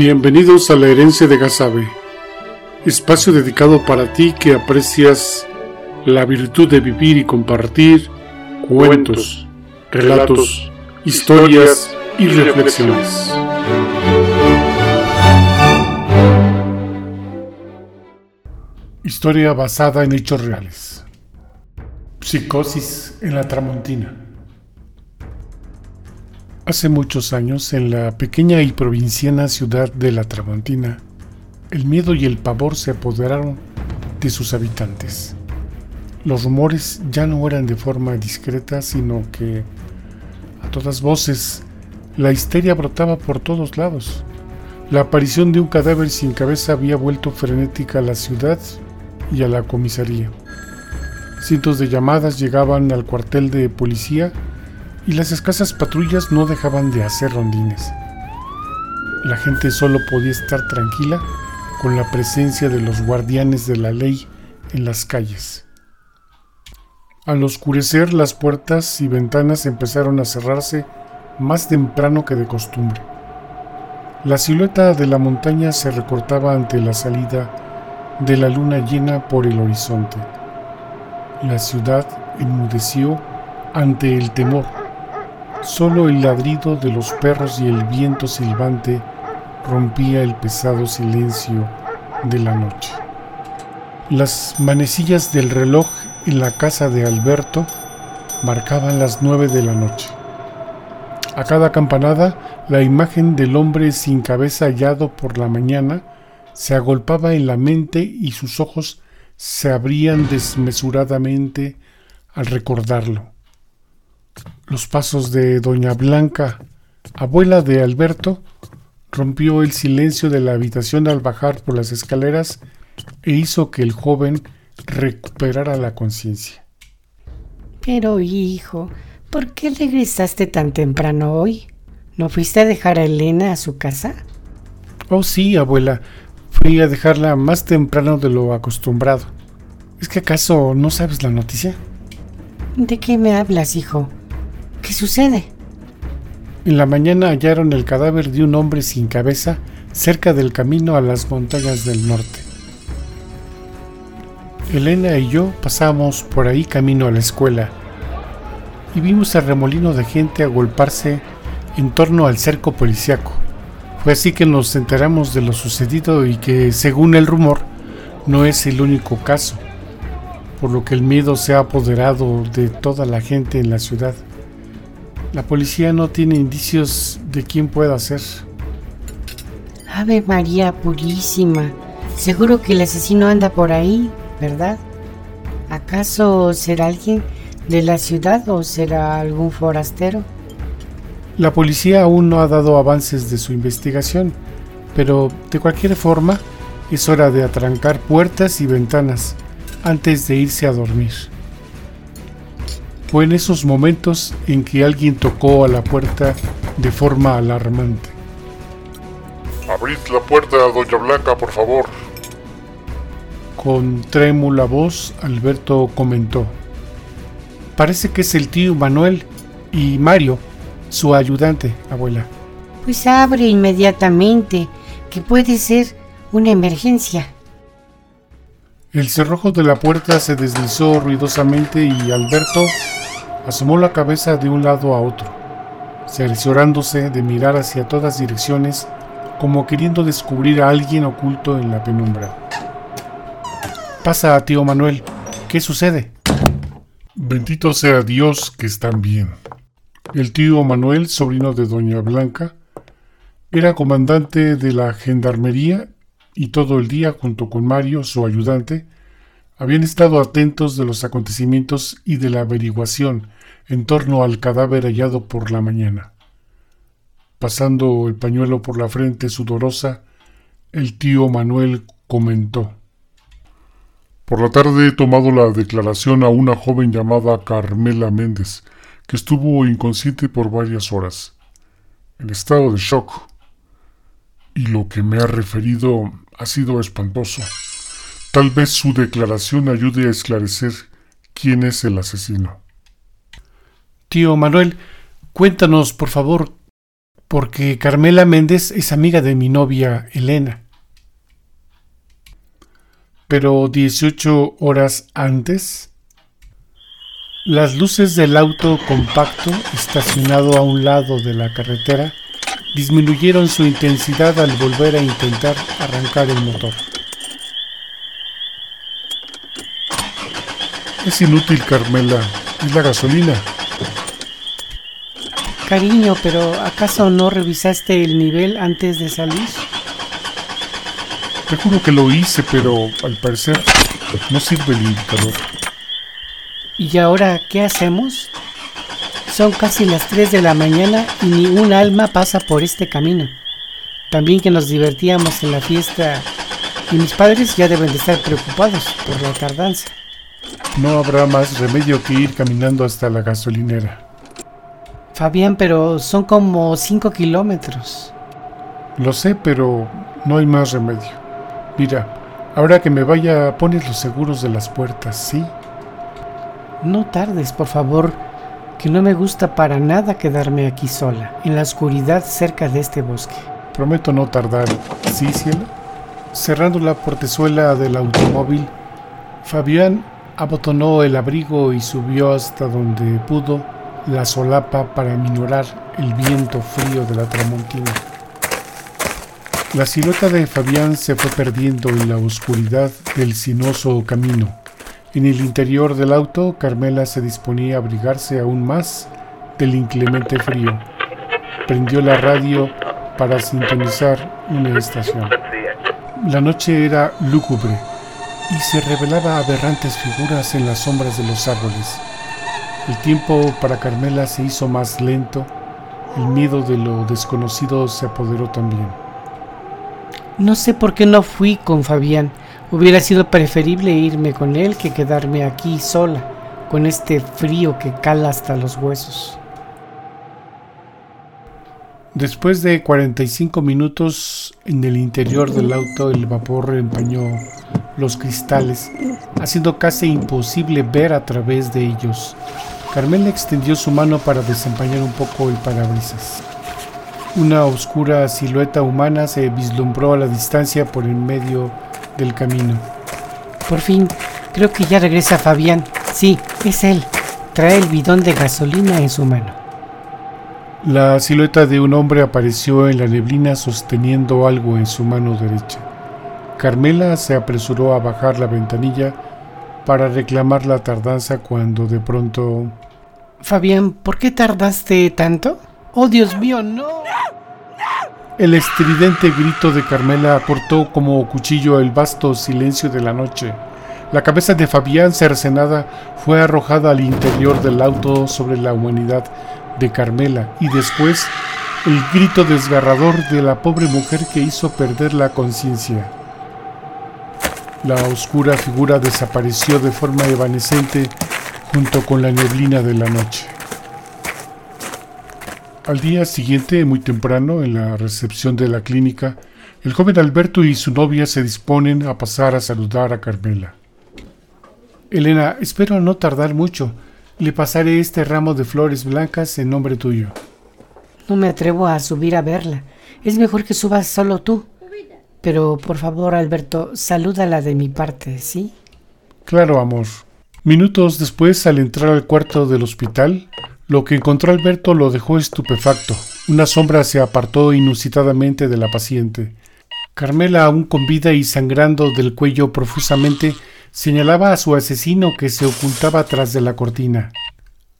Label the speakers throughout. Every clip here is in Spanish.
Speaker 1: Bienvenidos a la herencia de Gazabe, espacio dedicado para ti que aprecias la virtud de vivir y compartir cuentos, relatos, historias y reflexiones. Historia basada en hechos reales. Psicosis en la Tramontina. Hace muchos años, en la pequeña y provinciana ciudad de La Tramontina, el miedo y el pavor se apoderaron de sus habitantes. Los rumores ya no eran de forma discreta, sino que a todas voces la histeria brotaba por todos lados. La aparición de un cadáver sin cabeza había vuelto frenética a la ciudad y a la comisaría. Cientos de llamadas llegaban al cuartel de policía y las escasas patrullas no dejaban de hacer rondines. La gente solo podía estar tranquila con la presencia de los guardianes de la ley en las calles. Al oscurecer las puertas y ventanas empezaron a cerrarse más temprano que de costumbre. La silueta de la montaña se recortaba ante la salida de la luna llena por el horizonte. La ciudad enmudeció ante el temor Solo el ladrido de los perros y el viento silbante rompía el pesado silencio de la noche. Las manecillas del reloj en la casa de Alberto marcaban las nueve de la noche. A cada campanada, la imagen del hombre sin cabeza hallado por la mañana se agolpaba en la mente y sus ojos se abrían desmesuradamente al recordarlo. Los pasos de doña Blanca, abuela de Alberto, rompió el silencio de la habitación al bajar por las escaleras e hizo que el joven recuperara la conciencia.
Speaker 2: Pero hijo, ¿por qué regresaste tan temprano hoy? ¿No fuiste a dejar a Elena a su casa?
Speaker 1: Oh sí, abuela. Fui a dejarla más temprano de lo acostumbrado. ¿Es que acaso no sabes la noticia?
Speaker 2: ¿De qué me hablas, hijo? ¿Qué sucede?
Speaker 1: En la mañana hallaron el cadáver de un hombre sin cabeza cerca del camino a las montañas del norte. Elena y yo pasamos por ahí camino a la escuela y vimos al remolino de gente agolparse en torno al cerco policiaco. Fue así que nos enteramos de lo sucedido y que, según el rumor, no es el único caso, por lo que el miedo se ha apoderado de toda la gente en la ciudad. La policía no tiene indicios de quién pueda ser.
Speaker 2: Ave María Purísima. Seguro que el asesino anda por ahí, ¿verdad? ¿Acaso será alguien de la ciudad o será algún forastero?
Speaker 1: La policía aún no ha dado avances de su investigación, pero de cualquier forma es hora de atrancar puertas y ventanas antes de irse a dormir. Fue en esos momentos en que alguien tocó a la puerta de forma alarmante.
Speaker 3: Abrid la puerta a Doña Blanca, por favor.
Speaker 1: Con trémula voz, Alberto comentó. Parece que es el tío Manuel y Mario, su ayudante, abuela.
Speaker 2: Pues abre inmediatamente, que puede ser una emergencia.
Speaker 1: El cerrojo de la puerta se deslizó ruidosamente y Alberto asomó la cabeza de un lado a otro, cerciorándose de mirar hacia todas direcciones como queriendo descubrir a alguien oculto en la penumbra. Pasa, tío Manuel. ¿Qué sucede?
Speaker 3: Bendito sea Dios que están bien.
Speaker 1: El tío Manuel, sobrino de Doña Blanca, era comandante de la gendarmería y todo el día, junto con Mario, su ayudante, habían estado atentos de los acontecimientos y de la averiguación en torno al cadáver hallado por la mañana. Pasando el pañuelo por la frente sudorosa, el tío Manuel comentó.
Speaker 3: Por la tarde he tomado la declaración a una joven llamada Carmela Méndez, que estuvo inconsciente por varias horas, en estado de shock. Y lo que me ha referido ha sido espantoso. Tal vez su declaración ayude a esclarecer quién es el asesino.
Speaker 1: Tío Manuel, cuéntanos, por favor, porque Carmela Méndez es amiga de mi novia Elena. Pero 18 horas antes, las luces del auto compacto estacionado a un lado de la carretera disminuyeron su intensidad al volver a intentar arrancar el motor.
Speaker 3: Es inútil, Carmela. Es la gasolina.
Speaker 2: Cariño, pero ¿acaso no revisaste el nivel antes de salir?
Speaker 3: Te juro que lo hice, pero al parecer no sirve el indicador.
Speaker 2: ¿Y ahora qué hacemos? Son casi las 3 de la mañana y ni un alma pasa por este camino. También que nos divertíamos en la fiesta y mis padres ya deben de estar preocupados por la tardanza.
Speaker 3: No habrá más remedio que ir caminando hasta la gasolinera.
Speaker 2: Fabián, pero son como 5 kilómetros.
Speaker 3: Lo sé, pero no hay más remedio. Mira, ahora que me vaya, pones los seguros de las puertas, ¿sí?
Speaker 2: No tardes, por favor, que no me gusta para nada quedarme aquí sola, en la oscuridad cerca de este bosque.
Speaker 3: Prometo no tardar, ¿sí, cielo?
Speaker 1: Cerrando la portezuela del automóvil, Fabián abotonó el abrigo y subió hasta donde pudo la solapa para minorar el viento frío de la tramontina. La silueta de Fabián se fue perdiendo en la oscuridad del sinuoso camino. En el interior del auto, Carmela se disponía a abrigarse aún más del inclemente frío. Prendió la radio para sintonizar una estación. La noche era lúgubre y se revelaba aberrantes figuras en las sombras de los árboles. El tiempo para Carmela se hizo más lento, el miedo de lo desconocido se apoderó también.
Speaker 2: No sé por qué no fui con Fabián. Hubiera sido preferible irme con él que quedarme aquí sola, con este frío que cala hasta los huesos.
Speaker 1: Después de 45 minutos en el interior del auto, el vapor empañó los cristales, haciendo casi imposible ver a través de ellos. Carmela extendió su mano para desempañar un poco el parabrisas. Una oscura silueta humana se vislumbró a la distancia por en medio del camino.
Speaker 2: Por fin, creo que ya regresa Fabián. Sí, es él. Trae el bidón de gasolina en su mano.
Speaker 1: La silueta de un hombre apareció en la neblina sosteniendo algo en su mano derecha. Carmela se apresuró a bajar la ventanilla para reclamar la tardanza cuando de pronto...
Speaker 2: Fabián, ¿por qué tardaste tanto? Oh, Dios mío, no.
Speaker 1: El estridente grito de Carmela cortó como cuchillo el vasto silencio de la noche. La cabeza de Fabián cercenada fue arrojada al interior del auto sobre la humanidad de Carmela y después el grito desgarrador de la pobre mujer que hizo perder la conciencia. La oscura figura desapareció de forma evanescente junto con la neblina de la noche. Al día siguiente, muy temprano, en la recepción de la clínica, el joven Alberto y su novia se disponen a pasar a saludar a Carmela. Elena, espero no tardar mucho. Le pasaré este ramo de flores blancas en nombre tuyo.
Speaker 2: No me atrevo a subir a verla. Es mejor que subas solo tú. Pero por favor, Alberto, salúdala de mi parte, ¿sí?
Speaker 1: Claro, amor. Minutos después, al entrar al cuarto del hospital, lo que encontró Alberto lo dejó estupefacto. Una sombra se apartó inusitadamente de la paciente. Carmela, aún con vida y sangrando del cuello profusamente, señalaba a su asesino que se ocultaba tras de la cortina.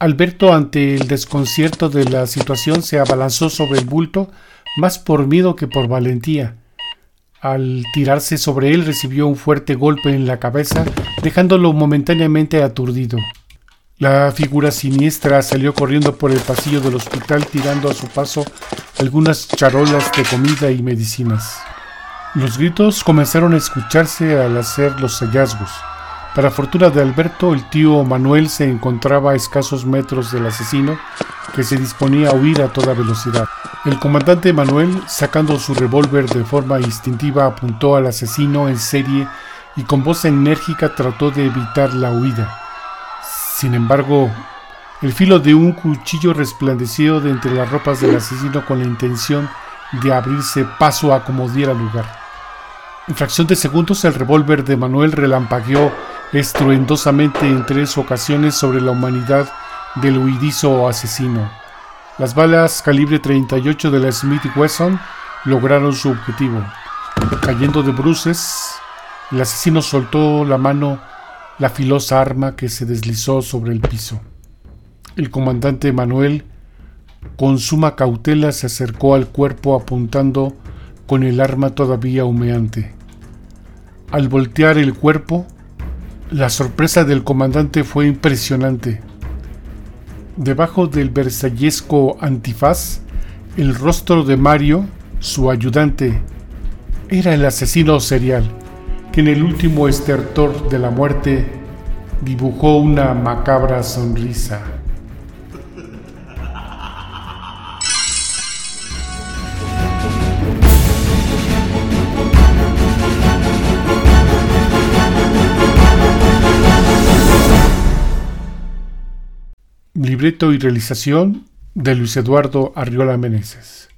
Speaker 1: Alberto, ante el desconcierto de la situación, se abalanzó sobre el bulto, más por miedo que por valentía. Al tirarse sobre él recibió un fuerte golpe en la cabeza, dejándolo momentáneamente aturdido. La figura siniestra salió corriendo por el pasillo del hospital tirando a su paso algunas charolas de comida y medicinas. Los gritos comenzaron a escucharse al hacer los hallazgos. Para fortuna de Alberto, el tío Manuel se encontraba a escasos metros del asesino, que se disponía a huir a toda velocidad. El comandante Manuel, sacando su revólver de forma instintiva, apuntó al asesino en serie y con voz enérgica trató de evitar la huida. Sin embargo, El filo de un cuchillo resplandeció de entre las ropas del asesino con la intención de abrirse paso a como diera lugar. En fracción de segundos el revólver de Manuel relampagueó estruendosamente en tres ocasiones sobre la humanidad del huidizo asesino. Las balas calibre 38 de la Smith Wesson lograron su objetivo. Cayendo de bruces, el asesino soltó la mano la filosa arma que se deslizó sobre el piso. El comandante Manuel, con suma cautela, se acercó al cuerpo apuntando con el arma todavía humeante. Al voltear el cuerpo, la sorpresa del comandante fue impresionante. Debajo del versallesco antifaz, el rostro de Mario, su ayudante, era el asesino serial, que en el último estertor de la muerte dibujó una macabra sonrisa. Libreto y realización de Luis Eduardo Arriola Meneses.